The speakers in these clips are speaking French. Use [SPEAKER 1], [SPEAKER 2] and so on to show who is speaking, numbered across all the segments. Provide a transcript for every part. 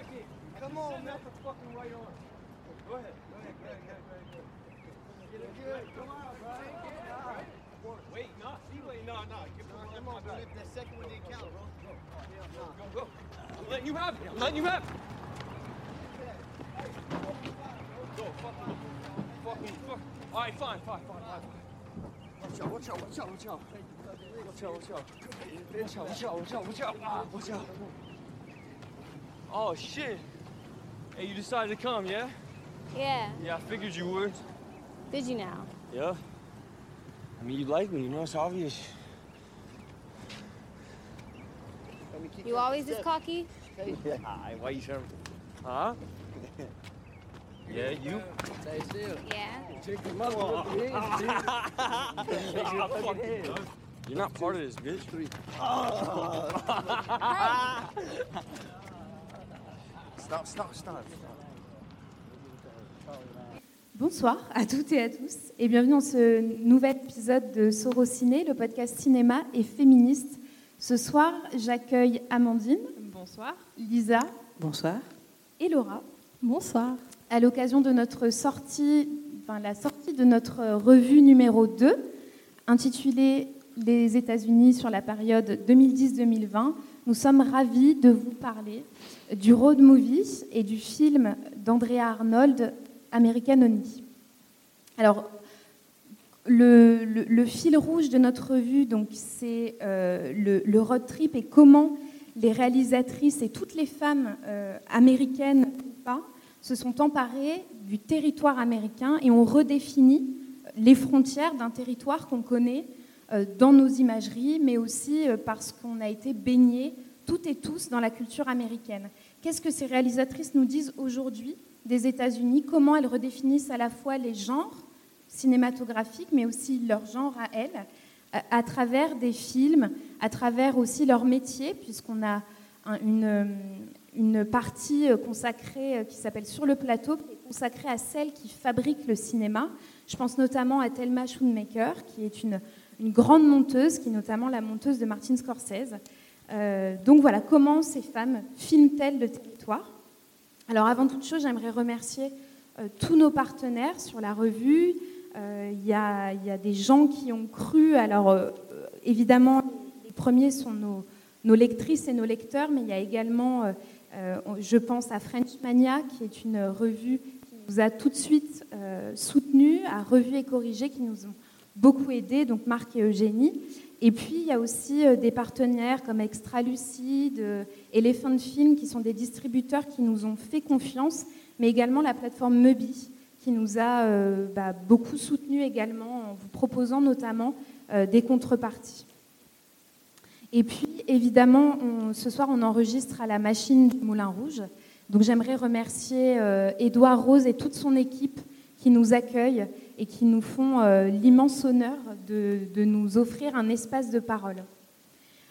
[SPEAKER 1] jacket. Come on, man. the fucking right on. Go ahead. Go ahead. Go ahead. Go ahead. Go ahead. Get it good. Come on, bro. All right. Wait, no, see, wait, no, no. Give me.
[SPEAKER 2] Come on, bro. That second one didn't count, bro.
[SPEAKER 1] Go, go. I'm letting you have it. I'm letting you have it. Go, fuck me. Fuck me. Fuck. All right, fine, fine, fine, fine. Watch out, watch out, watch out, watch out. Watch out, watch out. Watch out, watch out, watch out, watch out. Ah, watch out. Oh, shit. Hey, you decided to come, yeah?
[SPEAKER 3] Yeah.
[SPEAKER 1] Yeah, I figured you would.
[SPEAKER 3] Did you now?
[SPEAKER 1] Yeah. I mean, you like me, you know, it's obvious.
[SPEAKER 2] Let me keep
[SPEAKER 3] You always this cocky?
[SPEAKER 1] Yeah. Why you trying Huh? Yeah, you?
[SPEAKER 2] Stay still.
[SPEAKER 3] Yeah.
[SPEAKER 2] Check your mouth. Look at his head, dude. Check your fucking head.
[SPEAKER 1] You're not part of this, bitch. Stop, stop, stop.
[SPEAKER 4] Bonsoir à toutes et à tous et bienvenue dans ce nouvel épisode de Sorociné, le podcast cinéma et féministe. Ce soir, j'accueille Amandine. Bonsoir. Lisa.
[SPEAKER 5] Bonsoir.
[SPEAKER 4] Et Laura.
[SPEAKER 5] Bonsoir.
[SPEAKER 4] À l'occasion de notre sortie, enfin la sortie de notre revue numéro 2, intitulée Les États-Unis sur la période 2010-2020, nous sommes ravis de vous parler du road movie et du film d'Andrea Arnold, American Honey. Alors, le, fil rouge de notre revue, donc, c'est euh, le, road trip et comment les réalisatrices et toutes les femmes euh, américaines ou pas se sont emparées du territoire américain et ont redéfini les frontières d'un territoire qu'on connaît euh, dans nos imageries, mais aussi parce qu'on a été baignés toutes et tous dans la culture américaine. Qu'est-ce que ces réalisatrices nous disent aujourd'hui des États-Unis? Comment elles redéfinissent à la fois les genres cinématographiques, mais aussi leur genre à elles, à- travers des films, à travers aussi leur métier, puisqu'on a un- une, une partie euh, consacrée euh, qui s'appelle Sur le plateau, qui est consacrée à celles qui fabriquent le cinéma. Je pense notamment à Thelma Schoonmaker, qui est une, une grande monteuse, qui est notamment la monteuse de Martin Scorsese. Euh, donc voilà, comment ces femmes filment-elles le territoire Alors avant toute chose, j'aimerais remercier euh, tous nos partenaires sur la revue. Euh, Il y, a, a des gens qui ont cru, alors évidemment, les premiers sont nos, nos lectrices et nos lecteurs, mais il y a également, je pense à French Mania, qui est une revue qui nous a tout de suite euh, soutenus, à Revue et Corrigé, qui nous ont beaucoup aidés, donc Marc et Eugénie. Et puis, il y a aussi euh, des partenaires comme Extra Lucide, euh, Elephant Film, qui sont des distributeurs qui nous ont fait confiance, mais également la plateforme Mubi, qui nous a euh, bah, beaucoup soutenus également, en vous proposant notamment des contreparties. Et puis, évidemment, ce soir, on enregistre à la machine du Moulin Rouge. Donc, j'aimerais remercier Édouard Rose et toute son équipe qui nous accueillent et qui nous font euh, l'immense honneur de, de nous offrir un espace de parole.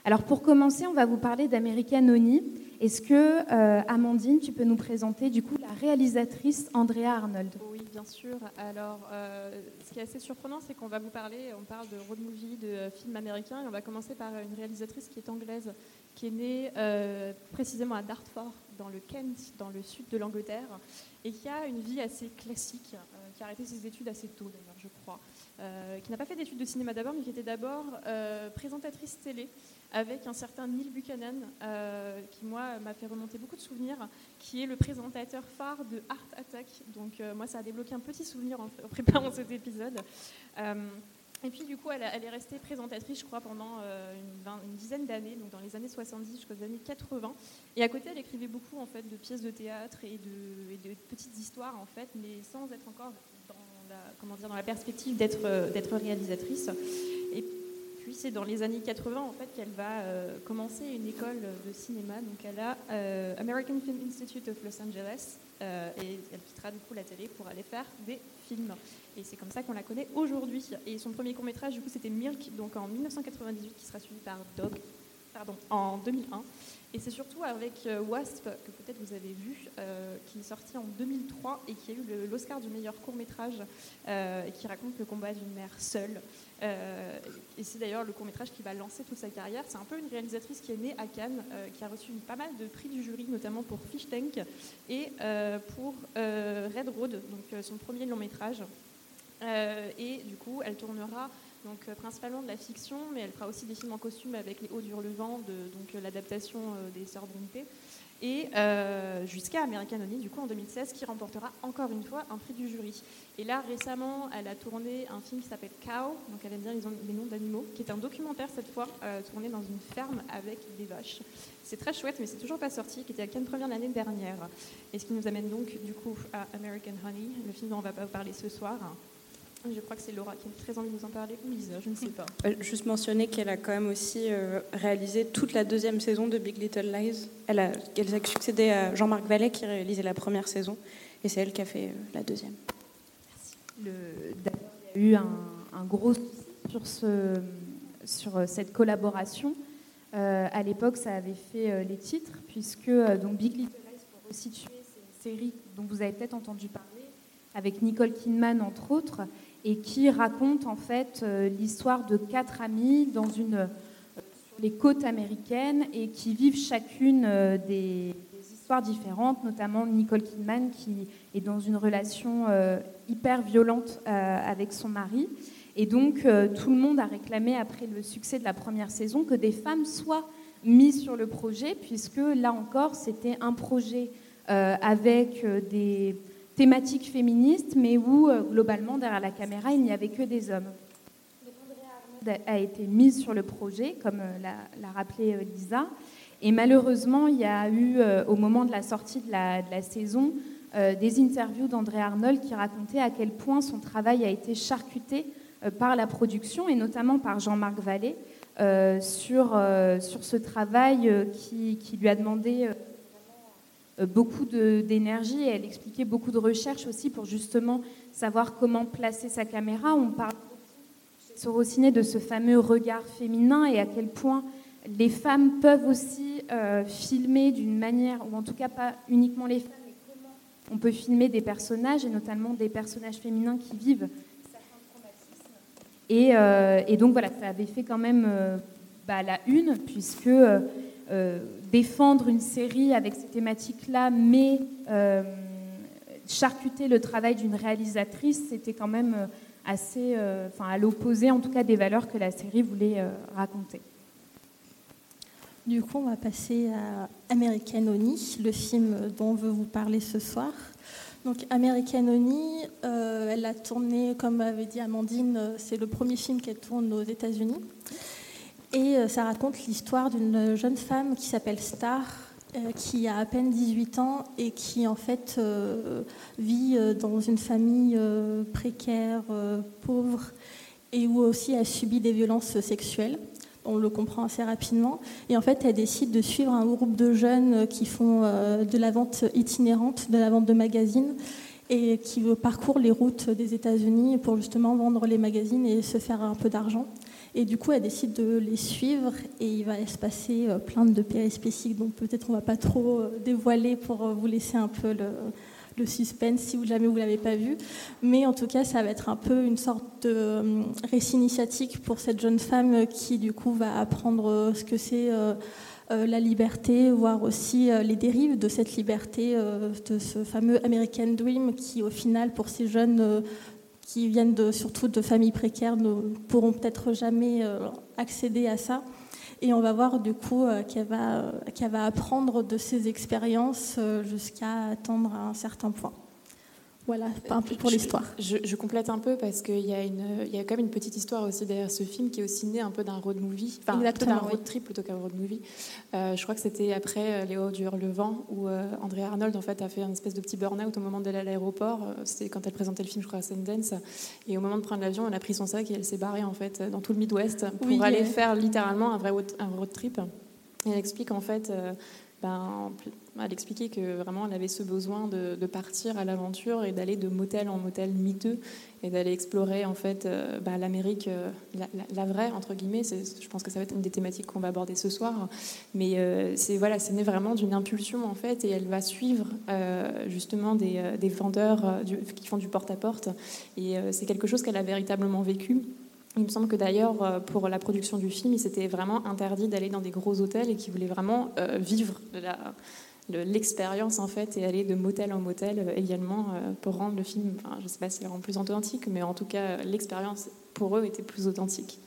[SPEAKER 4] Alors, pour commencer, on va vous parler d'American Oni. Est-ce que, euh, Amandine, tu peux nous présenter du coup la réalisatrice Andrea Arnold?
[SPEAKER 5] Oui, bien sûr. Alors, euh, ce qui est assez surprenant, c'est qu'on va vous parler, on parle de road movie, de films américains, et on va commencer par une réalisatrice qui est anglaise, qui est née précisément à Dartford, dans le Kent, dans le sud de l'Angleterre, et qui a une vie assez classique, qui a arrêté ses études assez tôt d'ailleurs, je crois, euh, qui n'a pas fait d'études de cinéma d'abord, mais qui était d'abord euh, présentatrice télé avec un certain Neil Buchanan, euh, qui moi m'a fait remonter beaucoup de souvenirs, qui est le présentateur phare de Art Attack. Donc moi ça a débloqué un petit souvenir en, préparant cet épisode. Et puis du coup elle, est restée présentatrice je crois pendant une, dizaine d'années, donc dans les années 70 jusqu'aux années 80. Et à côté elle écrivait beaucoup en fait de pièces de théâtre et de, et de petites histoires en fait, mais sans être encore la, comment dire, dans la perspective d'être euh, d'être réalisatrice. Et puis c'est dans les années 80 en fait qu'elle va euh, commencer une école de cinéma. Donc elle a euh, American Film Institute of Los Angeles euh, et elle quittera du coup la télé pour aller faire des films. Et c'est comme ça qu'on la connaît aujourd'hui. Et son premier court métrage du coup c'était Milk, donc en 1998, qui sera suivi par Dog. Pardon, en 2001. Et c'est surtout avec euh, Wasp, que peut-être vous avez vu, euh, qui est sorti en 2003 et qui a eu l'Oscar du meilleur court-métrage, euh, et qui raconte le combat d'une mère seule. Et c'est d'ailleurs le court-métrage qui va lancer toute sa carrière. C'est un peu une réalisatrice qui est née à Cannes, qui a reçu pas mal de prix du jury, notamment pour Fish Tank et pour Red Road, donc son premier long métrage. Et du coup, elle tournera donc euh, principalement de la fiction, mais elle fera aussi des films en costume avec Les Hauts du Relevant, de, donc euh, l'adaptation euh, des Sœurs Brontë, et jusqu'à American Honey, du coup en 2016, qui remportera encore une fois un prix du jury. Et là, récemment, elle a tourné un film qui s'appelle Cow, donc elle aime bien les, les noms d'animaux, qui est un documentaire cette fois, tourné dans une ferme avec des vaches. C'est très chouette, mais c'est toujours pas sorti, qui était à Cannes Première l'année dernière. Et ce qui nous amène donc du coup à American Honey, le film dont on va pas vous parler ce soir. Je crois que c'est Laura qui a très envie de nous en parler, ou Lisa, je ne sais pas.
[SPEAKER 6] Euh, Juste mentionner qu'elle a quand même aussi euh, réalisé toute la deuxième saison de Big Little Lies. Elle a, elle a succédé à Jean-Marc Vallée qui réalisait la première saison et c'est elle qui a fait euh, la deuxième.
[SPEAKER 4] Le- D'ailleurs, il y a eu un, un gros souci sur, ce, sur cette collaboration. Euh, à l'époque, ça avait fait les titres, puisque donc Big Little Lies, pour resituer, c'est une série dont vous avez peut-être entendu parler, avec Nicole Kidman entre autres, et qui raconte en fait euh, l'histoire de quatre amies dans une, euh, sur les côtes américaines et qui vivent chacune euh, des, des histoires différentes, notamment Nicole Kidman qui est dans une relation hyper violente avec son mari. Et donc, tout le monde a réclamé, après le succès de la première saison, que des femmes soient mises sur le projet, puisque là encore, c'était un projet avec des thématiques féministes, mais où, euh, globalement, derrière la caméra, il n'y avait que des hommes. A été mise sur le projet, comme euh, l'a rappelé euh, Lisa. Et malheureusement, il y a eu, au moment de la sortie de la, de la saison, des interviews d'André Arnold qui racontait à quel point son travail a été charcuté par la production et notamment par Jean-Marc Vallée euh, sur, euh, sur ce travail euh, qui, qui lui a demandé beaucoup de- d'énergie et elle expliquait beaucoup de recherches aussi pour justement savoir comment placer sa caméra. On parle chez Sorociné de ce fameux regard féminin et à quel point les femmes peuvent aussi euh, filmer d'une manière, ou en tout cas pas uniquement les femmes, mais comment on peut filmer des personnages, et notamment des personnages féminins qui vivent. Et, euh, et donc voilà, ça avait fait quand même euh, bah, la une, puisque euh, euh, défendre une série avec ces thématiques-là, mais euh, charcuter le travail d'une réalisatrice, c'était quand même euh, assez, euh, enfin à l'opposé en tout cas des valeurs que la série voulait euh, raconter.
[SPEAKER 7] Du coup, on va passer à American Honey, le film dont on veut vous parler ce soir. Donc, American Honey, euh, elle a tourné, comme avait dit Amandine, euh, c'est le premier film qu'elle tourne aux États-Unis. Et euh, ça raconte l'histoire d'une jeune femme qui s'appelle Star, euh, qui a à peine 18 ans et qui, en fait, euh, vit dans une famille précaire, pauvre, et où aussi elle subit des violences sexuelles on le comprend assez rapidement. Et en fait, elle décide de suivre un groupe de jeunes qui font de la vente itinérante, de la vente de magazines, et qui parcourent les routes des États-Unis pour justement vendre les magazines et se faire un peu d'argent. Et du coup, elle décide de les suivre et il va se passer euh, plein de périspéciques, donc peut-être on va pas trop euh, dévoiler pour euh, vous laisser un peu le, le suspense si vous, jamais vous l'avez pas vu. Mais en tout cas, ça va être un peu une sorte de récit initiatique pour cette jeune femme qui, du coup, va apprendre ce que c'est la liberté, voir aussi les dérives de cette liberté, de ce fameux American Dream qui, au final, pour ces jeunes qui viennent de, surtout de familles précaires, ne pourront peut-être jamais euh, accéder à ça. Et on va voir du coup euh, qu'elle va, euh, va apprendre de ses expériences jusqu'à atteindre un certain point. Voilà, un peu pour l'histoire.
[SPEAKER 8] Je, je complète un peu parce qu'il y, a une- il y a quand même une petite histoire aussi derrière ce film qui est aussi né un peu d'un road movie, enfin d'un road trip plutôt qu'un road movie. Euh, je crois que c'était après euh, Les Hauts du Hurlevent où euh, Andrea Arnold en fait a fait une espèce de petit burn-out au moment d'aller à l'aéroport. Euh, C'était quand elle présentait le film, je crois à Sundance. Et au moment de prendre l'avion, elle a pris son sac et elle s'est barrée en fait dans tout le Midwest pour
[SPEAKER 7] Oui,
[SPEAKER 8] aller
[SPEAKER 7] euh.
[SPEAKER 8] faire littéralement un vrai road, un road trip. Et elle explique en fait
[SPEAKER 5] ben, elle expliquait que vraiment elle avait ce besoin de, partir à l'aventure et d'aller de motel en motel miteux et d'aller explorer en fait euh, bah, l'Amérique, euh, la, vraie entre guillemets. Je pense que ça va être une des thématiques qu'on va aborder ce soir. Mais euh, c'est voilà, c'est né vraiment d'une impulsion en fait et elle va suivre justement des, vendeurs qui font du porte-à-porte et c'est quelque chose qu'elle a véritablement vécu. Il me semble que d'ailleurs, pour la production du film, il s'était vraiment interdit d'aller dans des gros hôtels et qu'il voulait vraiment vivre la, l'expérience en fait et aller de motel en motel euh, également euh, pour rendre le film, je ne sais pas si le rend plus authentique, mais en tout cas l'expérience pour eux était plus authentique.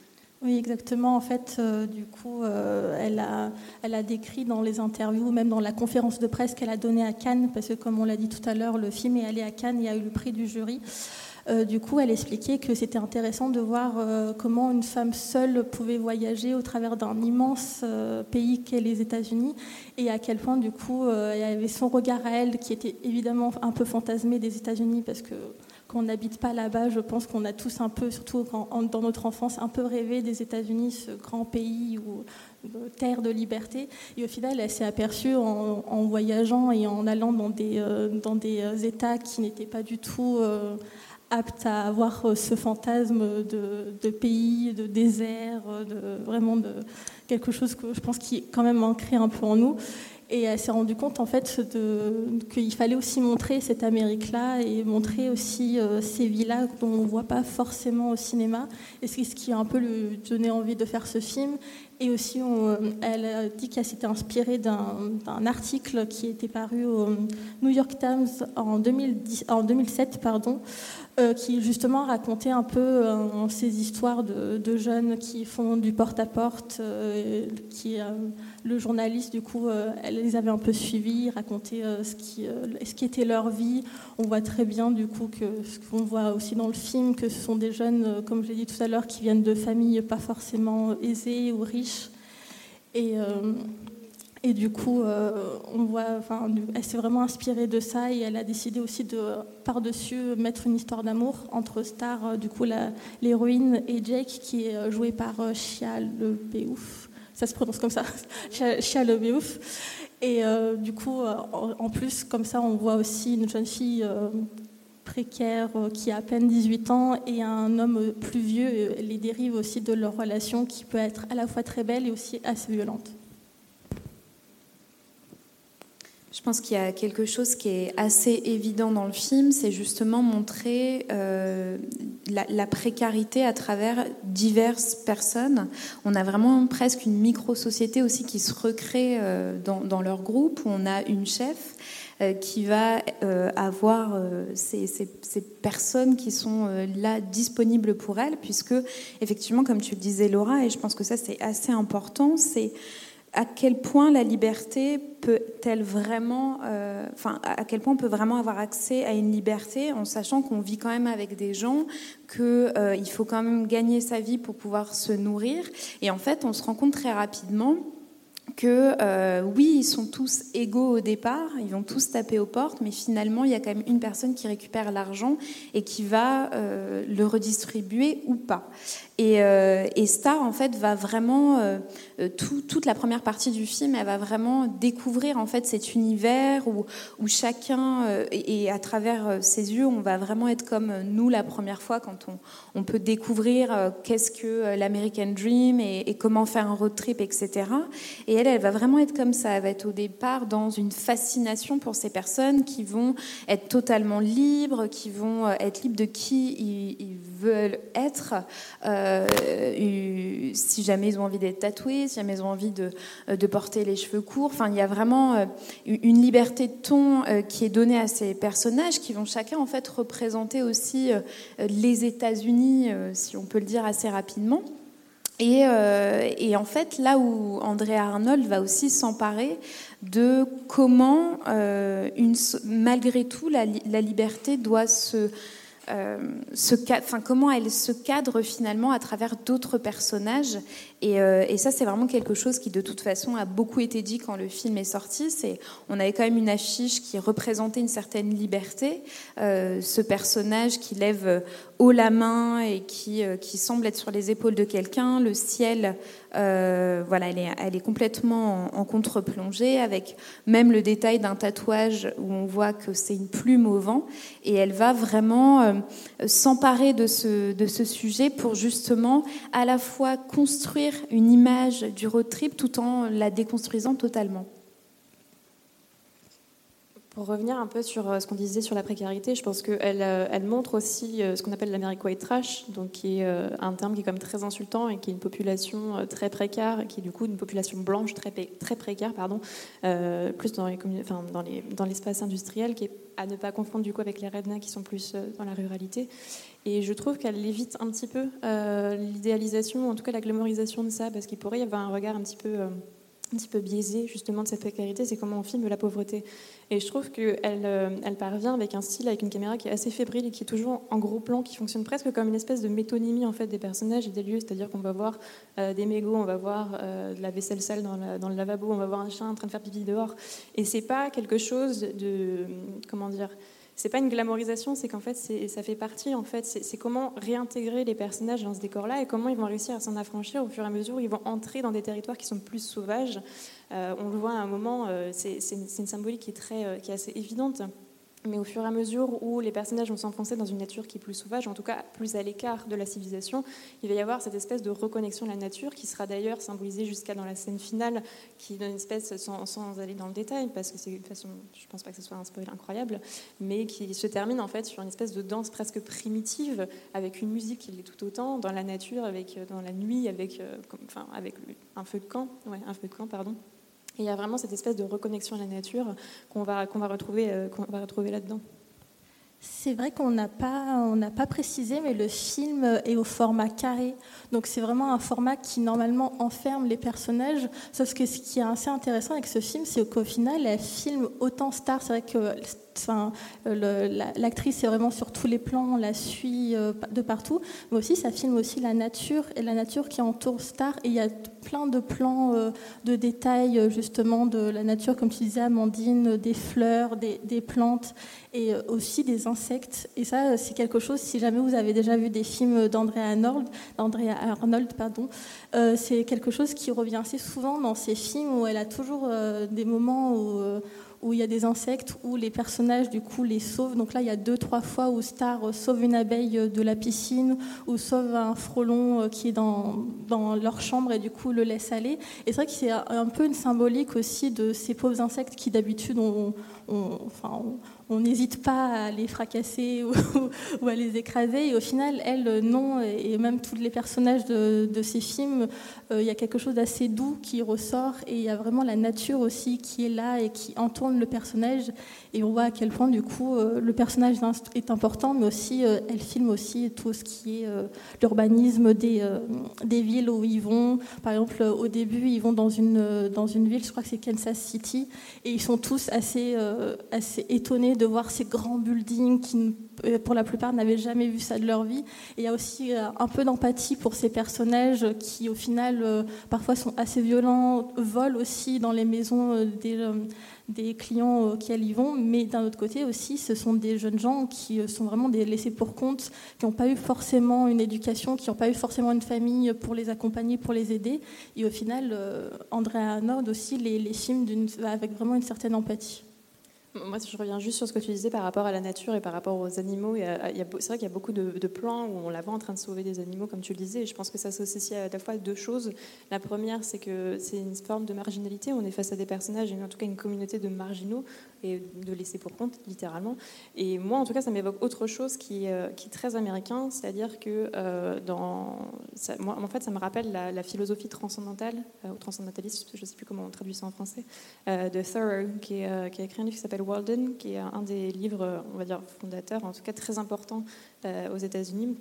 [SPEAKER 7] Oui, exactement. En fait, euh, du coup, elle, a, elle a décrit dans les interviews, même dans la conférence de presse qu'elle a donnée à Cannes, parce que comme on l'a dit tout à l'heure, le film est allé à Cannes et a eu le prix du jury. Euh, du coup, elle expliquait que c'était intéressant de voir euh, comment une femme seule pouvait voyager au travers d'un immense euh, pays qu'est les États-Unis et à quel point, du coup, il y avait son regard à elle qui était évidemment un peu fantasmé des États-Unis parce que quand on n'habite pas là-bas, je pense qu'on a tous un peu, surtout dans notre enfance, un peu rêvé des États-Unis, ce grand pays ou terre de liberté. Et au final, elle s'est aperçue en, voyageant et en allant dans des, dans des États qui n'étaient pas du tout apte à avoir euh, ce fantasme de, pays, de désert, euh, vraiment de quelque chose que je pense qui est quand même ancré un peu en nous. Et elle s'est rendue compte en fait qu'il fallait aussi montrer cette Amérique-là et montrer aussi euh, ces villas dont on ne voit pas forcément au cinéma. Et c'est ce qui a un peu lui donné envie de faire ce film. Et aussi, elle a dit qu'elle s'était inspirée d'un article qui était paru au New York Times en, 2010, en 2007, pardon, euh, qui justement racontait un peu euh, ces histoires de, jeunes qui font du porte-à-porte, euh, qui le journaliste du coup, elle les avait un peu suivis, racontait ce qui, ce qui était leur vie. On voit très bien du coup que ce qu'on voit aussi dans le film, que ce sont des jeunes, comme je l'ai dit tout à l'heure, qui viennent de familles pas forcément aisées ou riches. Et et du coup, euh, on voit, enfin, elle s'est vraiment inspirée de ça et elle a décidé aussi de, par-dessus, mettre une histoire d'amour entre stars, euh, du coup, l'héroïne et Jake, qui est euh, joué par Shia LeBeouf. Ça se prononce comme ça, Shia LeBeouf. Et du coup, en, plus, comme ça, on voit aussi une jeune fille précaire qui a à peine 18 ans et un homme plus vieux. Les dérives aussi de leur relation qui peut être à la fois très belle et aussi assez violente.
[SPEAKER 4] Je pense qu'il y a quelque chose qui est assez évident dans le film, c'est justement montrer euh, la, précarité à travers diverses personnes. On a vraiment presque une micro-société aussi qui se recrée euh, dans, leur groupe, où on a une chef euh, qui va avoir ces, ces, personnes qui sont là disponibles pour elle, puisque effectivement, comme tu le disais Laura, et je pense que ça c'est assez important, c'est à quel point la liberté peut-elle vraiment, euh, enfin, à quel point on peut vraiment avoir accès à une liberté en sachant qu'on vit quand même avec des gens, qu'il euh, faut quand même gagner sa vie pour pouvoir se nourrir. Et en fait, on se rend compte très rapidement que euh, oui, ils sont tous égaux au départ, ils vont tous taper aux portes, mais finalement, il y a quand même une personne qui récupère l'argent et qui va euh, le redistribuer ou pas. Et, euh, et, Star, en fait, va vraiment, toute la première partie du film, elle va vraiment découvrir en fait cet univers où, chacun, et, à travers ses yeux, on va vraiment être comme nous la première fois quand on, peut découvrir qu'est-ce que l'American Dream et, comment faire un road trip, etc. Et elle, elle va vraiment être comme ça. Elle va être au départ dans une fascination pour ces personnes qui vont être totalement libres, qui vont euh, être libres de qui ils, veulent être. Euh, si jamais ils ont envie d'être tatoués, si jamais ils ont envie de, euh, de, porter les cheveux courts. Enfin, il y a vraiment une liberté de ton qui est donnée à ces personnages qui vont chacun en fait représenter aussi les États-Unis, si on peut le dire assez rapidement. Euh, et, en fait, là où André Arnold va aussi s'emparer de comment, euh, malgré tout, la, liberté doit se, euh, comment elle se cadre finalement à travers d'autres personnages. Et, et ça, c'est vraiment quelque chose qui, de toute façon, a beaucoup été dit quand le film est sorti. C'est, on avait quand même une affiche qui représentait une certaine liberté. ce personnage qui lève haut la main et qui, qui semble être sur les épaules de quelqu'un. Le ciel, voilà, elle est, complètement en, en contre-plongée, avec même le détail d'un tatouage où on voit que c'est une plume au vent. Et elle va vraiment s'emparer de ce, de ce sujet pour justement à la fois construire une image du road trip tout en la déconstruisant totalement.
[SPEAKER 5] Pour revenir un peu sur euh, ce qu'on disait sur la précarité, je pense qu'elle euh, montre aussi euh, ce qu'on appelle l'American white trash, donc qui est un terme qui est comme très insultant et qui est une population très précaire, qui est du coup une population blanche très, précaire, pardon, plus dans, l'espace industriel, qui est à ne pas confondre du coup avec les rednecks qui sont plus dans la ruralité. Et je trouve qu'elle évite un petit peu l'idéalisation, en tout cas la glamorisation de ça, parce qu'il pourrait y avoir un regard un petit peu petit peu biaisé justement de cette précarité, c'est comment on filme la pauvreté. Et je trouve qu'elle euh, elle parvient avec un style, avec une caméra qui est assez fébrile et qui est toujours en gros plan, qui fonctionne presque comme une espèce de métonymie en fait des personnages et des lieux. C'est-à-dire qu'on va voir euh, des mégots, on va voir euh, de la vaisselle sale dans, dans, le lavabo, on va voir un chien en train de faire pipi dehors. Et c'est pas quelque chose de comment dire c'est pas une glamorisation, c'est qu'en fait, ça fait partie, en fait, c'est comment réintégrer les personnages dans ce décor-là et comment ils vont réussir à s'en affranchir au fur et à mesure où ils vont entrer dans des territoires qui sont plus sauvages. Euh, on le voit à un moment, euh, c'est une, symbolique qui est, très, euh, qui est assez évidente. Mais au fur et à mesure où les personnages vont s'enfoncer dans une nature qui est plus sauvage, en tout cas plus à l'écart de la civilisation, il va y avoir cette espèce de reconnexion de la nature qui sera d'ailleurs symbolisée jusqu'à dans la scène finale, qui donne espèce, sans, aller dans le détail, parce que c'est une façon, je ne pense pas que ce soit un spoil incroyable, mais qui se termine en fait sur une espèce de danse presque primitive, avec une musique qui l'est tout autant, dans la nature, avec, dans la nuit, avec, euh, enfin, avec un feu de camp, un feu de camp, pardon il y a vraiment cette espèce de reconnexion à la nature qu'on va, qu'on va retrouver, euh, qu'on va retrouver là-dedans.
[SPEAKER 7] C'est vrai qu'on n'a pas, pas précisé, mais le film est au format carré. Donc c'est vraiment un format qui normalement enferme les personnages. Sauf que ce qui est assez intéressant avec ce film, c'est qu'au final, elle filme autant Star. C'est vrai que l'actrice est vraiment sur tous les plans, on la suit euh, de partout. Mais aussi, ça filme aussi la nature et la nature qui entoure Star. Et il y a plein de plans euh, de détails euh, justement de la nature, comme tu disais, Amandine, des fleurs, des, plantes et aussi des insectes. Et ça, c'est quelque chose. Si jamais vous avez déjà vu des films d'Andrea Arnold, pardon, c'est quelque chose qui revient assez souvent dans ces films où elle a toujours des moments où il y a des insectes, où les personnages du coup les sauvent. Donc là, il y a deux, trois fois où Star sauve une abeille de la piscine, ou sauve un frelon euh, qui est dans, dans leur chambre et du coup le laisse aller. Et c'est vrai que c'est un peu une symbolique aussi de ces pauvres insectes qui d'habitude on, enfin, n'hésite pas à les fracasser ou, à les écraser. Et au final, elle, non. Et même tous les personnages de, ces films, euh, il y a quelque chose d'assez doux qui ressort. Et il y a vraiment la nature aussi qui est là et qui entoure le personnage. Et on voit à quel point, du coup, euh, le personnage est important, mais aussi, euh, elle filme aussi tout ce qui est l'urbanisme des, des villes où ils vont. Par exemple, au début, ils vont dans une, dans une ville, je crois que c'est Kansas City, et ils sont tous assez, assez étonnés de voir ces grands buildings qui, euh, pour la plupart, n'avaient jamais vu ça de leur vie. Il y a aussi euh, un peu d'empathie pour ces personnages qui, au final, euh, parfois sont assez violents, volent aussi dans les maisons des, clients auxquels ils vont. Mais d'un autre côté aussi, ce sont des jeunes gens qui sont vraiment des laissés pour compte, qui n'ont pas eu forcément une éducation, qui n'ont pas eu forcément une famille pour les accompagner, pour les aider. Et au final, Andrea Nord aussi les, les avec vraiment une certaine empathie.
[SPEAKER 5] Moi, je reviens juste sur ce que tu disais par rapport à la nature et par rapport aux animaux. C'est vrai qu'il y a beaucoup de, plans où on la voit en train de sauver des animaux, comme tu le disais. Et je pense que ça s'associe à la fois deux choses. La première, c'est que c'est une forme de marginalité. On est face à des personnages, et en tout cas une communauté de marginaux et de laisser pour compte, littéralement. Et moi, en tout cas, ça m'évoque autre chose qui, euh, qui, est très américain, c'est-à-dire que euh, dans, moi, en fait, ça me rappelle la, philosophie transcendantale euh, ou transcendentaliste, je ne sais plus comment on traduit ça en français, de Thoreau, qui, qui, a écrit un livre qui s'appelle Walden, qui est un des livres, on va dire, fondateurs, en tout cas très importants aux États-Unis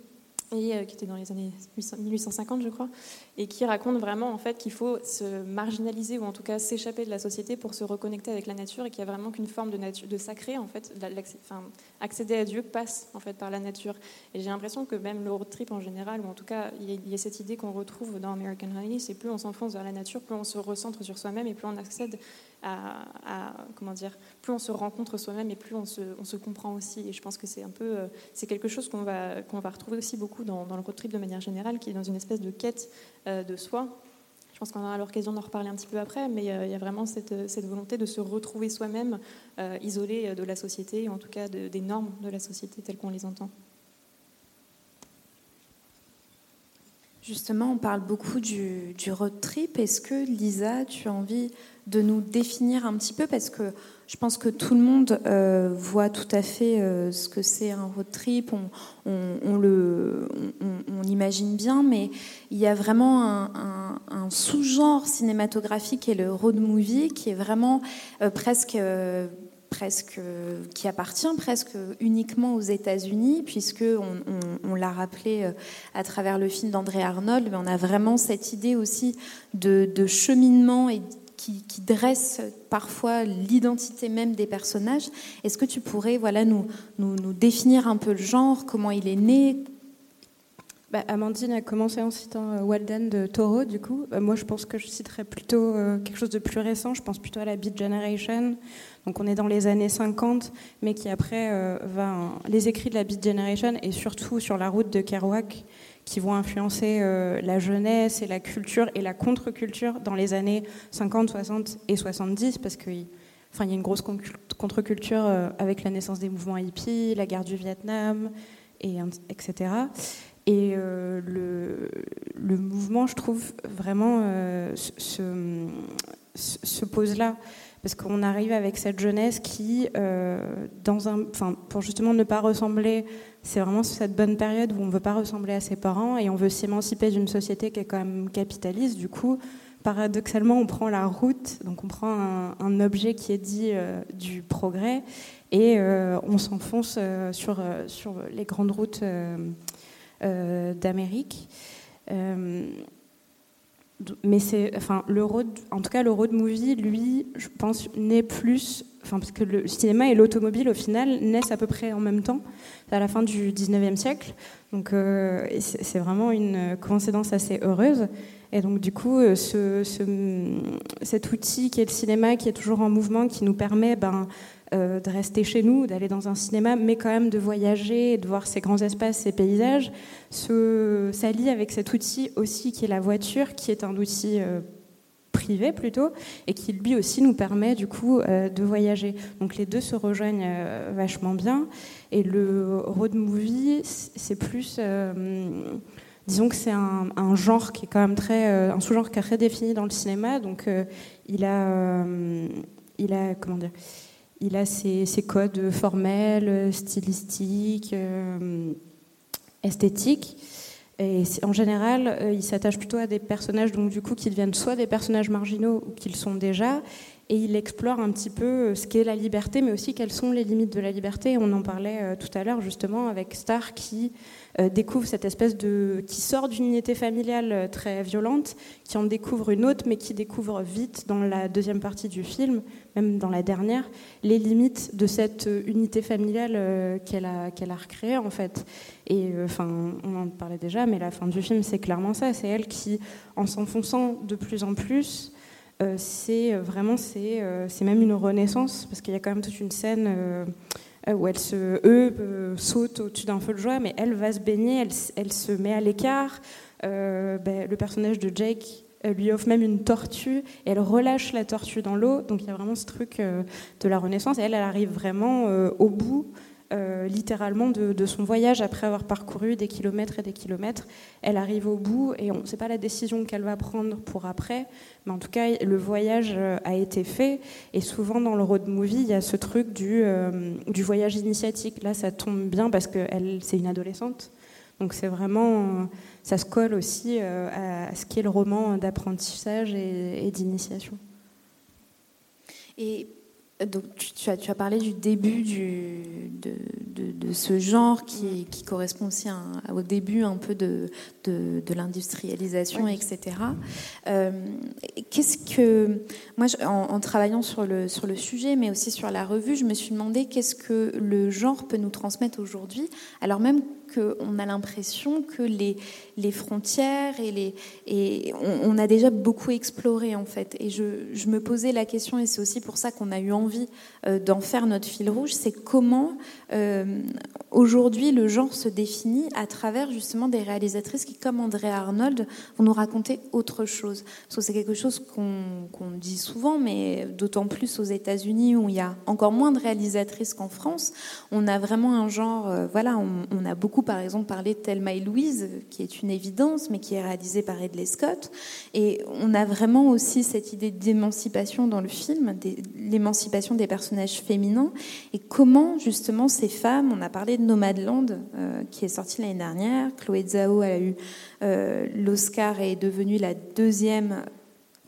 [SPEAKER 5] et euh, qui était dans les années 1850, je crois, et qui raconte vraiment en fait qu'il faut se marginaliser ou en tout cas s'échapper de la société pour se reconnecter avec la nature et qu'il n'y a vraiment qu'une forme de, nature, de sacré en fait, enfin, accéder à Dieu passe en fait par la nature. Et j'ai l'impression que même le road trip en général, ou en tout cas il y a cette idée qu'on retrouve dans American Honey, c'est plus on s'enfonce vers la nature, plus on se recentre sur soi-même et plus on accède à, comment dire, plus on se rencontre soi-même et plus on se, comprend aussi. Et je pense que c'est un peu, c'est quelque chose qu'on va, qu'on va retrouver aussi beaucoup dans, dans, le road trip de manière générale, qui est dans une espèce de quête de soi. Je pense qu'on aura l'occasion d'en reparler un petit peu après, mais il y a vraiment cette, cette volonté de se retrouver soi-même, isolé de la société, ou en tout cas des normes de la société telles qu'on les entend.
[SPEAKER 4] Justement, on parle beaucoup du, road trip. Est-ce que Lisa, tu as envie de nous définir un petit peu? Parce que je pense que tout le monde euh, voit tout à fait euh, ce que c'est un road trip, on, le, on, imagine bien, mais il y a vraiment un, sous-genre cinématographique qui est le road movie, qui est vraiment euh, presque presque, qui appartient presque uniquement aux États-Unis, puisque on, l'a rappelé euh, à travers le film d'André Arnold, mais on a vraiment cette idée aussi de, cheminement et qui, dresse parfois l'identité même des personnages. Est-ce que tu pourrais voilà, nous, nous, définir un peu le genre, comment il est né?
[SPEAKER 6] Bah, Amandine a commencé en citant euh, Walden de Toro, du coup. Euh, moi, je pense que je citerais plutôt quelque chose de plus récent. Je pense plutôt à la Beat Generation, donc on est dans les années 50, mais qui après euh, va les écrits de la Beat Generation et surtout sur la route de Kerouac qui vont influencer euh, la jeunesse et la culture et la contre-culture dans les années 50, 60 et 70 parce qu'il enfin, y a une grosse contre-culture euh, avec la naissance des mouvements hippies, la guerre du Vietnam, et, etc. Et le, mouvement, je trouve, vraiment se pose là parce qu'on arrive avec cette jeunesse qui, euh, dans un, enfin, pour justement ne pas ressembler, c'est vraiment cette bonne période où on ne veut pas ressembler à ses parents et on veut s'émanciper d'une société qui est quand même capitaliste. Du coup, paradoxalement, on prend la route, donc on prend un, objet qui est dit euh, du progrès et euh, on s'enfonce sur, sur les grandes routes d'Amérique mais c'est, enfin, le road, en tout cas, le road movie, lui, je pense, naît plus, enfin, parce que le cinéma et l'automobile, au final, naissent à peu près en même temps, à la fin du 19e siècle. Donc, euh, c'est vraiment une coïncidence assez heureuse. Et donc, du coup, euh, ce, cet outil qui est le cinéma, qui est toujours en mouvement, qui nous permet, ben, euh, de rester chez nous, d'aller dans un cinéma, mais quand même de voyager, de voir ces grands espaces, ces paysages, s'allie avec cet outil aussi qui est la voiture, qui est un outil euh, privé plutôt, et qui lui aussi nous permet du coup euh, de voyager. Donc les deux se rejoignent vachement bien. Et le road movie, c'est plus disons que c'est un, genre qui est quand même très un sous-genre qui est très défini dans le cinéma donc il a il a comment dire il a ses, codes formels, stylistiques, euh, esthétiques. En général, euh, il s'attache plutôt à des personnages donc, du coup, qui deviennent soit des personnages marginaux ou qu'ils sont déjà, et il explore un petit peu euh, ce qu'est la liberté, mais aussi quelles sont les limites de la liberté. On en parlait tout à l'heure justement avec Star qui euh, découvre cette espèce de. qui sort d'une unité familiale euh, très violente, qui en découvre une autre, mais qui découvre vite dans la deuxième partie du film, même dans la dernière, les limites de cette euh, unité familiale qu'elle a, qu'elle a recréée en fait. Et enfin, on en parlait déjà, mais la fin du film, c'est clairement ça. C'est elle qui, en s'enfonçant de plus en plus, c'est vraiment c'est, c'est même une renaissance parce qu'il y a quand même toute une scène euh, où elle se, eux euh, sautent au-dessus d'un feu de joie, mais elle va se baigner, elle, se met à l'écart. Euh, ben, le personnage de Jake lui offre même une tortue et elle relâche la tortue dans l'eau. Donc il y a vraiment ce truc de la Renaissance. Et elle, elle arrive vraiment au bout euh, littéralement de, son voyage après avoir parcouru des kilomètres et des kilomètres. Elle arrive au bout et on ne sait pas la décision qu'elle va prendre pour après, mais en tout cas le voyage euh, a été fait et souvent dans le road movie il y a ce truc du, euh, voyage initiatique. Là ça tombe bien parce que c'est une adolescente. Donc c'est vraiment, ça se colle aussi à ce qu'est le roman d'apprentissage et, d'initiation.
[SPEAKER 4] Donc, tu, as, tu, as, parlé du début du, de, de, ce genre qui, qui correspond aussi au début un peu de, de l'industrialisation, etc. Euh, qu'est-ce que moi, en, travaillant sur le, sur le sujet, mais aussi sur la revue, je me suis demandé qu'est-ce que le genre peut nous transmettre aujourd'hui, alors même qu'on a l'impression que les, les frontières et les et on, a déjà beaucoup exploré en fait. Et je, je me posais la question, et c'est aussi pour ça qu'on a eu envie euh, d'en faire notre fil rouge, c'est comment euh, aujourd'hui le genre se définit à travers justement des réalisatrices qui, comme Andrea Arnold, vont nous raconter autre chose. Parce que c'est quelque chose qu'on dit souvent, mais d'autant plus aux États-Unis où il y a encore moins de réalisatrices qu'en France. On a vraiment un genre, euh, voilà, on, a beaucoup par exemple parlé de Thelma et Louise, qui est une évidence, mais qui est réalisée par Ridley Scott. Et on a vraiment aussi cette idée d'émancipation dans le film, l'émancipation des personnages féminins, et comment justement ces femmes, on a parlé de Nomadland, euh, qui est sorti l'année dernière, Chloé Zhao a eu euh, l'Oscar et est devenue la deuxième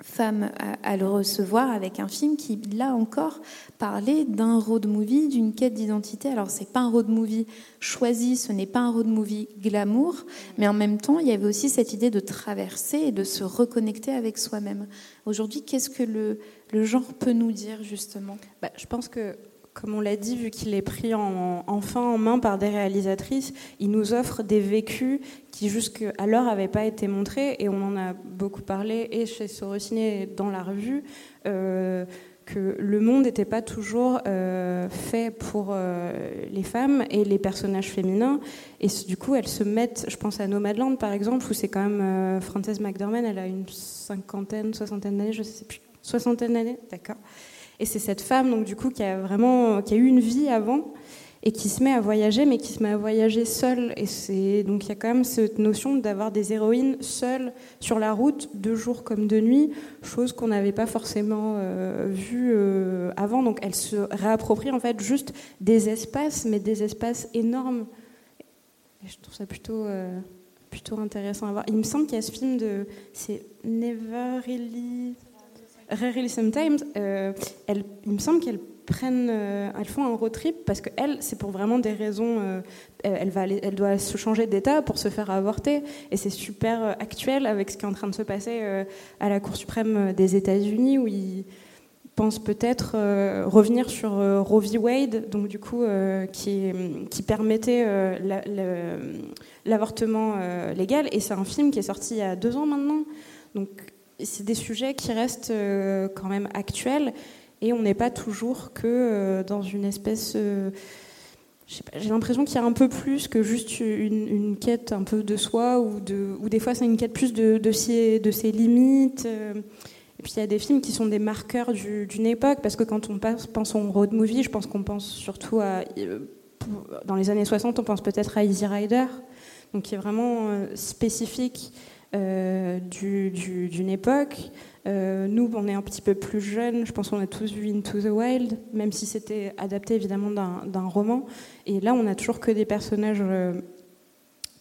[SPEAKER 4] femme à, le recevoir avec un film qui, là encore, parlait d'un road movie, d'une quête d'identité. Alors, c'est pas un road movie choisi, ce n'est pas un road movie glamour, mais en même temps, il y avait aussi cette idée de traverser et de se reconnecter avec soi-même. Aujourd'hui, qu'est-ce que le, genre peut nous dire, justement?
[SPEAKER 6] Bah, Je pense que comme on l'a dit, vu qu'il est pris en, enfin en main par des réalisatrices, il nous offre des vécus qui jusqu'à l'heure n'avaient pas été montrés, et on en a beaucoup parlé, et chez Sorosine dans la revue, euh, que le monde n'était pas toujours euh, fait pour euh, les femmes et les personnages féminins, et du coup elles se mettent, je pense à Nomadland par exemple, où c'est quand même Frances McDormand, elle a une cinquantaine, soixantaine d'années, je ne sais plus, soixantaine d'années, d'accord. Et c'est cette femme, donc du coup, qui a vraiment, qui a eu une vie avant et qui se met à voyager, mais qui se met à voyager seule. Et c'est donc il y a quand même cette notion d'avoir des héroïnes seules sur la route, de jour comme de nuit, chose qu'on n'avait pas forcément euh, vue euh, avant. Donc elle se réapproprie en fait juste des espaces, mais des espaces énormes. Je trouve ça plutôt euh, plutôt intéressant à voir. Il me semble qu'il y a ce film de c'est Never Really Sometimes, euh, il me semble qu'elles euh, elles font un road trip parce que elle, c'est pour vraiment des raisons. Euh, elle va, elle doit se changer d'état pour se faire avorter, et c'est super actuel avec ce qui est en train de se passer à la Cour suprême des États-Unis où ils pensent peut-être revenir sur Roe v. Wade, donc du coup qui, permettait l'avortement légal, et c'est un film qui est sorti il y a deux ans maintenant. Donc c'est des sujets qui restent euh, quand même actuels et on n'est pas toujours que euh, dans une espèce. Euh, j'ai l'impression qu'il y a un peu plus que juste une, quête un peu de soi ou, de, ou des fois c'est une quête plus de, de, ses, de ses limites. Et puis il y a des films qui sont des marqueurs d'une époque parce que quand on pense, pense au road movie, je pense qu'on pense surtout à. Dans les années 60, on pense peut-être à Easy Rider, donc qui est vraiment spécifique euh, d'une époque. Euh, nous, on est un petit peu plus jeunes, je pense qu'on a tous vu Into the Wild, même si c'était adapté évidemment d'un roman. Et là, on n'a toujours que des personnages euh,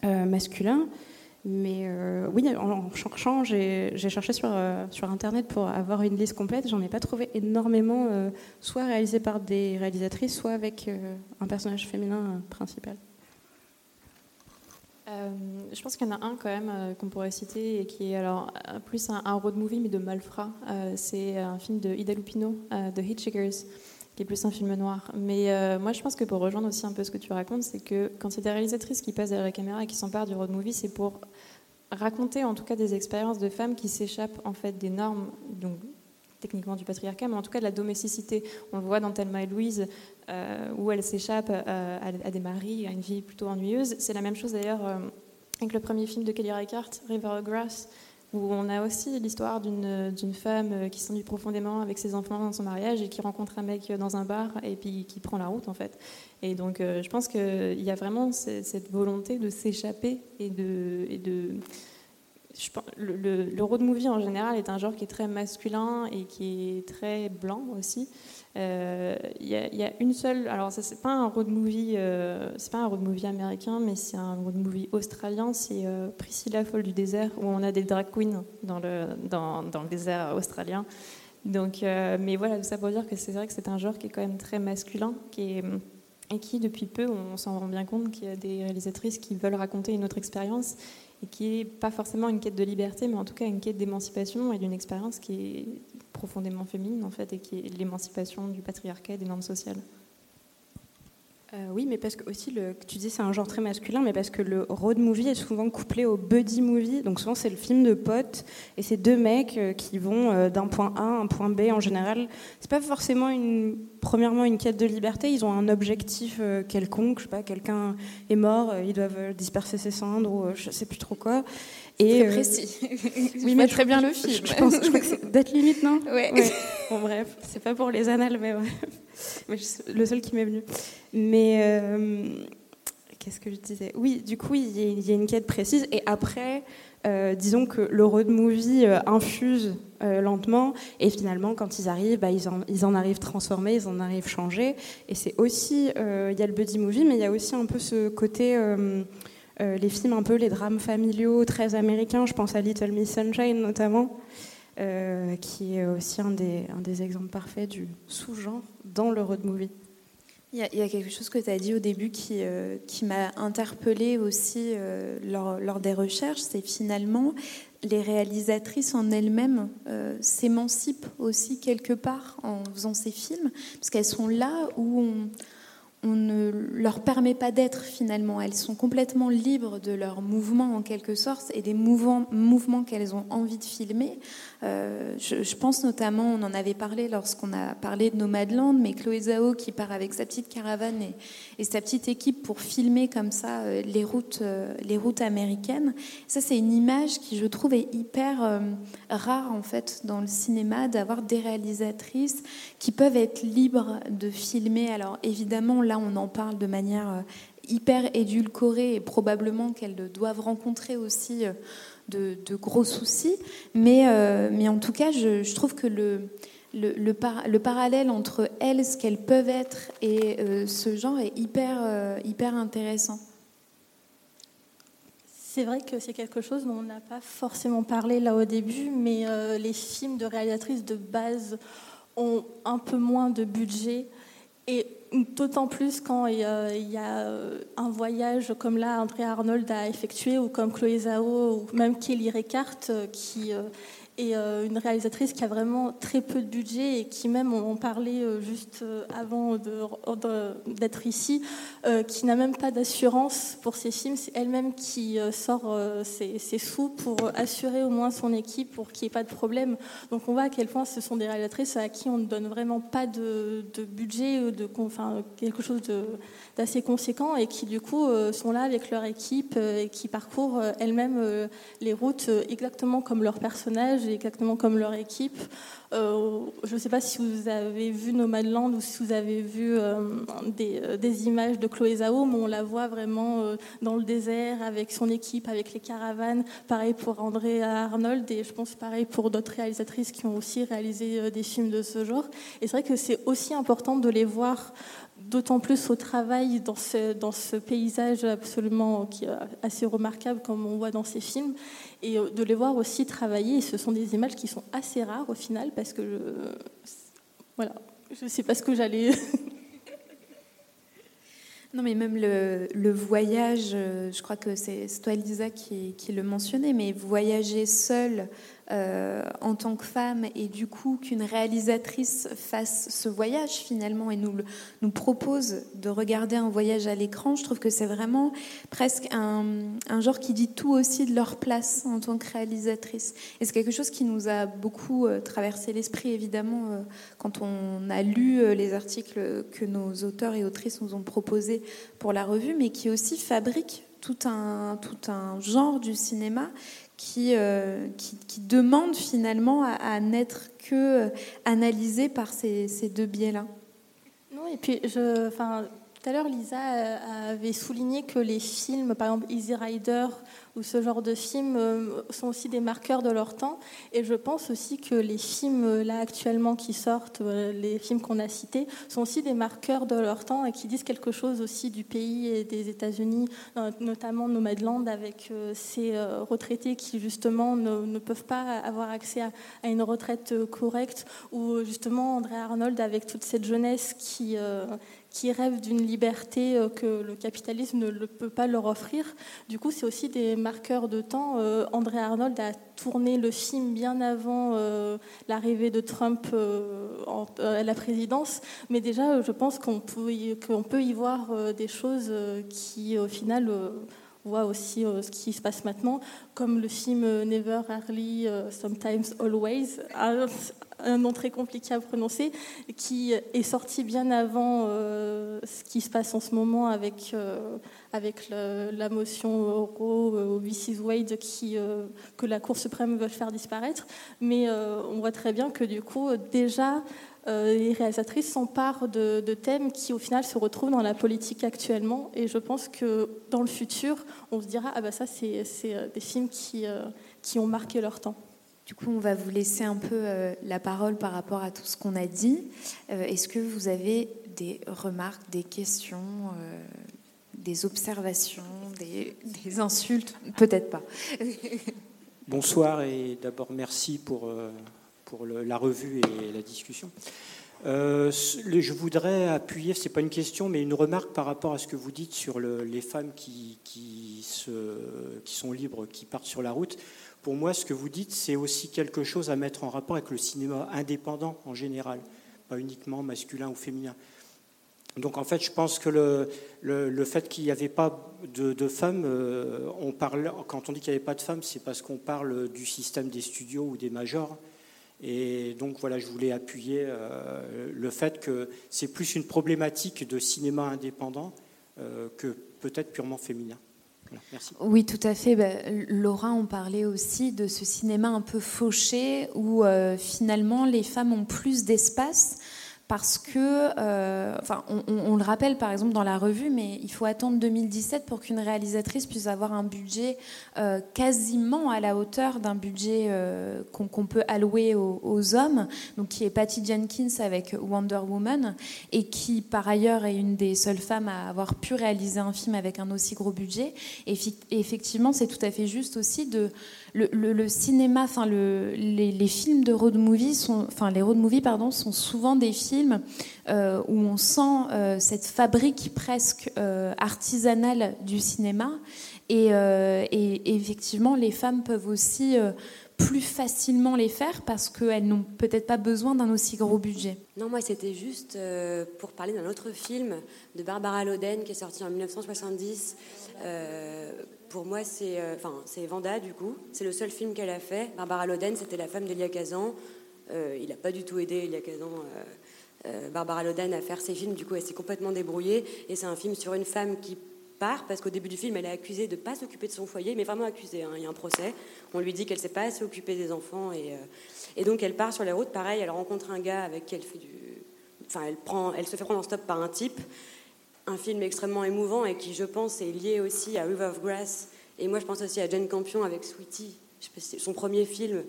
[SPEAKER 6] masculins. Mais oui, en cherchant, j'ai cherché sur, sur Internet pour avoir une liste complète. J'en ai pas trouvé énormément, soit réalisés par des réalisatrices, soit avec un personnage féminin principal.
[SPEAKER 5] Euh, je pense qu'il y en a un quand même euh, qu'on pourrait citer et qui est alors euh, plus un, road movie mais de malfrat. c'est un film de Ida Lupino, The Hitchhikers, qui est plus un film noir. Mais moi je pense que pour rejoindre aussi un peu ce que tu racontes, c'est que quand a des réalisatrices qui passent derrière la caméra et qui s'emparent du road movie, c'est pour raconter en tout cas des expériences de femmes qui s'échappent en fait des normes, techniquement du patriarcat, mais en tout cas de la domesticité. On le voit dans Thelma et Louise, euh, où elle s'échappe euh, à, des maris, à une vie plutôt ennuyeuse. C'est la même chose d'ailleurs euh, avec le premier film de Kelly Reichardt, River Grass, où on a aussi l'histoire d'une femme qui s'ennuie profondément avec ses enfants dans son mariage et qui rencontre un mec dans un bar et puis qui prend la route en fait. Et donc je pense qu'il y a vraiment cette volonté de s'échapper et de, et de le, road movie en général est un genre qui est très masculin et qui est très blanc aussi. Euh, il y, a une seule, alors ça c'est pas un road movie, euh, c'est pas un road movie américain, mais c'est un road movie australien. C'est euh, Priscilla folle du désert où on a des drag queens dans le dans, le désert australien. Donc, mais voilà, tout ça pour dire que c'est vrai que c'est un genre qui est quand même très masculin, qui est et qui, depuis peu, on s'en rend bien compte qu'il y a des réalisatrices qui veulent raconter une autre expérience et qui n'est pas forcément une quête de liberté, mais en tout cas une quête d'émancipation et d'une expérience qui est profondément féminine en fait, et qui est l'émancipation du patriarcat et des normes sociales.
[SPEAKER 6] Euh, oui, mais parce que aussi, le, tu dis c'est un genre très masculin, mais parce que le road movie est souvent couplé au buddy movie. Donc souvent c'est le film de potes et c'est deux mecs euh, qui vont euh, d'un point A à un point B. En général, c'est pas forcément une, premièrement une quête de liberté. Ils ont un objectif quelconque. Je sais pas, quelqu'un est mort, ils doivent disperser ses cendres ou je sais plus trop quoi.
[SPEAKER 4] Et très précis.
[SPEAKER 6] oui, mais très bien le film. Je, pense, je crois que c'est date limite, non
[SPEAKER 4] ouais.
[SPEAKER 6] Bon bref, c'est pas pour les annales, mais ouais. mais le seul qui m'est venu. Mais euh, qu'est-ce que je disais? Oui, du coup, il y, a une quête précise. Et après, euh, disons que le road movie euh, infuse lentement. Et finalement, quand ils arrivent, bah, ils, en, ils, en, arrivent transformés, ils en arrivent changés. Et c'est aussi, il y a le buddy movie, mais il y a aussi un peu ce côté. Les films un peu les drames familiaux très américains, je pense à Little Miss Sunshine notamment, qui est aussi un des, un des exemples parfaits du sous-genre dans le road movie.
[SPEAKER 4] Il y, a, quelque chose que tu as dit au début qui, euh, qui m'a interpellée aussi euh, lors, lors, des recherches, c'est finalement les réalisatrices en elles-mêmes euh, s'émancipent aussi quelque part en faisant ces films, parce qu'elles sont là où on, on ne leur permet pas d'être finalement. Elles sont complètement libres de leurs mouvements en quelque sorte et des mouvements, qu'elles ont envie de filmer. Euh, je, pense notamment, on en avait parlé lorsqu'on a parlé de Nomadland, mais Chloé Zhao qui part avec sa petite caravane et, et sa petite équipe pour filmer comme ça euh, les routes, euh, les routes américaines. Ça, c'est une image qui, je trouve, est hyper rare en fait dans le cinéma d'avoir des réalisatrices qui peuvent être libres de filmer. Alors évidemment, on en parle de manière hyper édulcorée et probablement qu'elles doivent rencontrer aussi de, gros soucis. Mais, mais en tout cas, je, trouve que le, le, le, parallèle entre elles, ce qu'elles peuvent être, et euh, ce genre est hyper, euh, intéressant.
[SPEAKER 7] C'est vrai que c'est quelque chose dont on n'a pas forcément parlé là au début, mais euh, les films de réalisatrices de base ont un peu moins de budget. Et d'autant plus quand il y, a, un voyage comme là André Arnold a effectué, ou comme Chloé Zhao, ou même Kelly Reichardt, qui et euh, une réalisatrice qui a vraiment très peu de budget et qui même, on en parlait euh, juste euh, avant d'être ici, qui n'a même pas d'assurance pour ses films. C'est elle-même qui sort ses, sous pour assurer au moins son équipe pour qu'il n'y ait pas de problème. Donc on voit à quel point ce sont des réalisatrices à qui on ne donne vraiment pas de, de budget, de, quelque chose d'assez conséquents et qui du coup sont là avec leur équipe et qui parcourent elles-mêmes les routes exactement comme leurs personnages et exactement comme leur équipe. je ne sais pas si vous avez vu Nomadland ou si vous avez vu des, des, images de Chloé Zhao, mais on la voit vraiment dans le désert avec son équipe, avec les caravanes. Pareil pour André Arnold et je pense pareil pour d'autres réalisatrices qui ont aussi réalisé des films de ce genre. Et c'est vrai que c'est aussi important de les voir d'autant plus au travail dans ce, dans ce paysage absolument qui est assez remarquable comme on voit dans ces films et euh, de les voir aussi travailler. ce sont des images qui sont assez rares au final parce que je, voilà, je ne sais pas ce que j'allais.
[SPEAKER 4] Non, mais même le, voyage, euh, je crois que c'est toi, Elisa, qui, qui, le mentionnait, mais voyager seul euh, en tant que femme et du coup qu'une réalisatrice fasse ce voyage finalement et nous, nous propose de regarder un voyage à l'écran, je trouve que c'est vraiment presque un, genre qui dit tout aussi de leur place en tant que réalisatrice. Et c'est quelque chose qui nous a beaucoup euh, traversé l'esprit évidemment euh, quand on a lu les articles que nos auteurs et autrices nous ont proposés pour la revue, mais qui aussi fabrique tout un, tout un genre du cinéma euh, qui, qui, demande finalement à, n'être que euh, analysé par ces, ces deux biais-là.
[SPEAKER 7] Non, et puis je, tout à l'heure, Lisa euh, avait souligné que les films, par exemple Easy Rider ou ce genre de films, euh, sont aussi des marqueurs de leur temps. Et je pense aussi que les films euh, là actuellement qui sortent, les films qu'on a cités, sont aussi des marqueurs de leur temps et qui disent quelque chose aussi du pays et des États-Unis, notamment Nomadland, avec ces retraités qui justement ne, peuvent pas avoir accès à, à, une retraite correcte, ou justement André Arnold avec toute cette jeunesse qui qui rêvent d'une liberté que le capitalisme ne peut pas leur offrir. Du coup, c'est aussi des marqueurs de temps. André Arnold a tourné le film bien avant l'arrivée de Trump à la présidence, mais déjà, je pense qu'on peut, y voir des choses qui, au final, voit aussi euh, ce qui se passe maintenant, comme le film euh, Never, euh, Sometimes, Always, un, nom très compliqué à prononcer, qui est sorti bien avant ce qui se passe en ce moment avec, avec la motion Roe v. Wade que la Cour suprême veut faire disparaître. Mais on voit très bien que du coup, déjà, euh, les réalisatrices s'emparent de, thèmes qui, au final, se retrouvent dans la politique actuellement. Et je pense que dans le futur, on se dira ah bah ça, c'est euh, des films qui, euh, qui ont marqué leur temps.
[SPEAKER 4] Du coup, on va vous laisser un peu la parole par rapport à tout ce qu'on a dit. Est-ce que vous avez des remarques, des questions, des observations, des, insultes? Peut-être pas.
[SPEAKER 9] Bonsoir et d'abord merci pour pour la revue et la discussion. Euh, je voudrais appuyer, c'est pas une question, mais une remarque par rapport à ce que vous dites sur les femmes qui, qui, se, qui, sont libres, qui partent sur la route. Pour moi, ce que vous dites, c'est aussi quelque chose à mettre en rapport avec le cinéma indépendant en général, pas uniquement masculin ou féminin. Donc en fait, je pense que le, fait qu'il n'y avait pas de, femmes, euh, on parle, quand on dit qu'il n'y avait pas de femmes, c'est parce qu'on parle du système des studios ou des majors. Et donc voilà, je voulais appuyer euh, le fait que c'est plus une problématique de cinéma indépendant euh, que peut-être purement féminin.
[SPEAKER 4] Oui, tout à fait. Ben, Laura, on parlait aussi de ce cinéma un peu fauché où euh, finalement les femmes ont plus d'espace parce que, euh, enfin, on, le rappelle par exemple dans la revue, mais il faut attendre 2017 pour qu'une réalisatrice puisse avoir un budget euh, quasiment à la hauteur d'un budget euh, qu'on peut allouer aux, hommes, donc qui est Patty Jenkins avec Wonder Woman, et qui par ailleurs est une des seules femmes à avoir pu réaliser un film avec un aussi gros budget. Et, effectivement, c'est tout à fait juste aussi de le, cinéma, enfin le, les, films de road movie sont, enfin les road movies pardon, sont souvent des films euh, où on sent euh, cette fabrique presque euh, artisanale du cinéma, et, effectivement les femmes peuvent aussi plus facilement les faire parce qu'elles n'ont peut-être pas besoin d'un aussi gros budget.
[SPEAKER 10] Non, moi c'était juste pour parler d'un autre film de Barbara Loden qui est sorti en 1970 pour moi, c'est euh, enfin Vanda, du coup. C'est le seul film qu'elle a fait. Barbara Loden, c'était la femme d'Elia Kazan. Euh, il n'a pas du tout aidé Elia Kazan, euh, Barbara Loden, à faire ses films. Du coup, elle s'est complètement débrouillée. Et c'est un film sur une femme qui parce qu'au début du film, elle est accusée de ne pas s'occuper de son foyer, mais vraiment accusée. Hein. Il y a un procès. On lui dit qu'elle ne s'est pas assez occupée des enfants. Et, et donc, elle part sur les routes. Pareil, elle rencontre un gars avec qui elle fait du. Enfin, elle, prend, elle se fait prendre en stop par un type un film extrêmement émouvant et qui, je pense, est lié aussi à River of Grass. Et moi, je pense aussi à Jane Campion avec Sweetie, son premier film,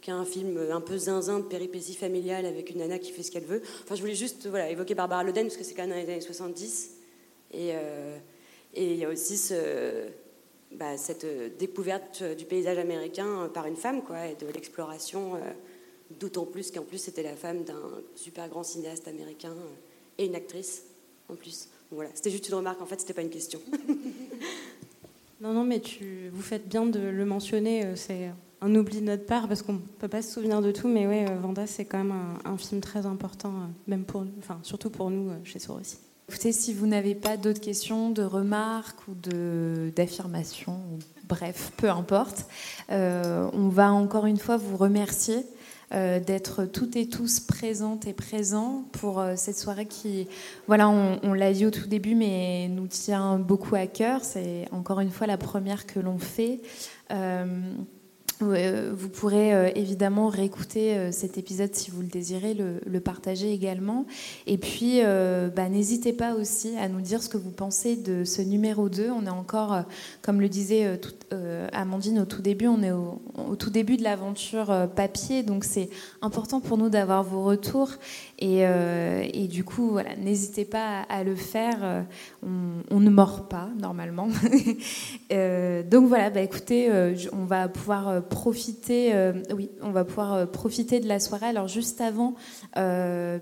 [SPEAKER 10] qui est un film un peu zinzin de péripétie familiale avec une nana qui fait ce qu'elle veut. Enfin, je voulais juste voilà, évoquer Barbara Loden, parce que c'est quand même dans les années 70. Et, euh, et il y a aussi bah, cette découverte du paysage américain par une femme, quoi, et de l'exploration, euh, d'autant plus qu'en plus, c'était la femme d'un super grand cinéaste américain euh, et une actrice, en plus. Voilà, c'était juste une remarque, en fait, c'était pas une question.
[SPEAKER 6] non, non, mais tu, vous faites bien de le mentionner, euh, c'est un oubli de notre part, parce qu'on ne peut pas se souvenir de tout, mais ouais, euh, Vanda, c'est quand même un, film très important, euh, même pour, enfin, surtout pour nous chez Sorossi.
[SPEAKER 4] Écoutez, si vous n'avez pas d'autres questions, de remarques ou d'affirmations, bref, peu importe, on va encore une fois vous remercier euh, d'être toutes et tous présentes et présents pour euh, cette soirée qui, voilà, on, l'a dit au tout début, mais nous tient beaucoup à cœur. C'est encore une fois la première que l'on fait. Euh, vous pourrez euh, évidemment réécouter euh, cet épisode si vous le désirez, le, partager également. Et puis, bah, n'hésitez pas aussi à nous dire ce que vous pensez de ce numéro 2. On est encore, comme le disait Amandine au tout début, on est au, tout début de l'aventure papier, donc c'est important pour nous d'avoir vos retours Et, euh, du coup, voilà, n'hésitez pas à, le faire. Euh, on, ne mord pas normalement. euh, donc voilà, bah, écoutez, euh, on va pouvoir profiter. oui, on va pouvoir profiter de la soirée. Alors juste avant,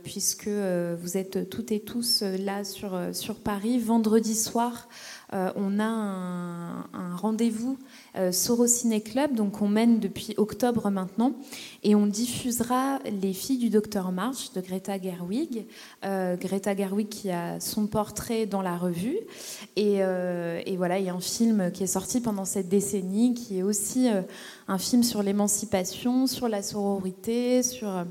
[SPEAKER 4] puisque vous êtes toutes et tous là sur sur Paris, vendredi soir. Euh, on a un, rendez-vous euh, Sorociné Club, donc on mène depuis octobre maintenant, et on diffusera Les filles du docteur March de Greta Gerwig. Euh, Greta Gerwig qui a son portrait dans la revue. Et, et, voilà, il y a un film qui est sorti pendant cette décennie, qui est aussi un film sur l'émancipation, sur la sororité, sur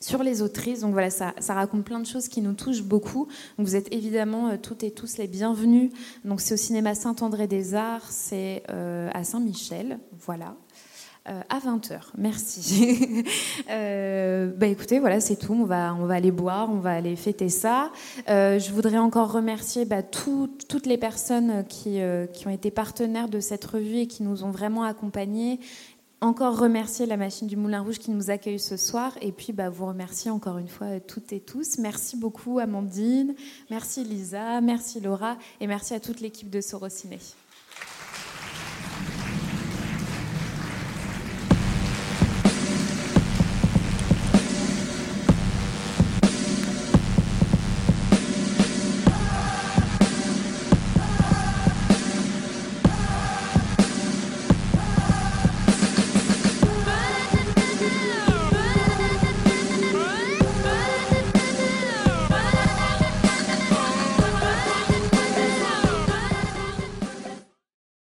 [SPEAKER 4] sur les autrices. Donc voilà, ça, raconte plein de choses qui nous touchent beaucoup. Donc vous êtes évidemment euh, toutes et tous les bienvenus. Donc c'est au cinéma Saint-André-des-Arts, c'est euh, à Saint-Michel, voilà. Euh, à 20h, merci. bah écoutez, voilà, c'est tout. On va, on va aller boire, on va aller fêter ça. je voudrais encore remercier bah, toutes les personnes qui, qui ont été partenaires de cette revue et qui nous ont vraiment accompagnés encore remercier la machine du Moulin Rouge qui nous accueille ce soir et puis bah, vous remercier encore une fois toutes et tous. Merci beaucoup Amandine, merci Lisa, merci Laura et merci à toute l'équipe de Sorociné.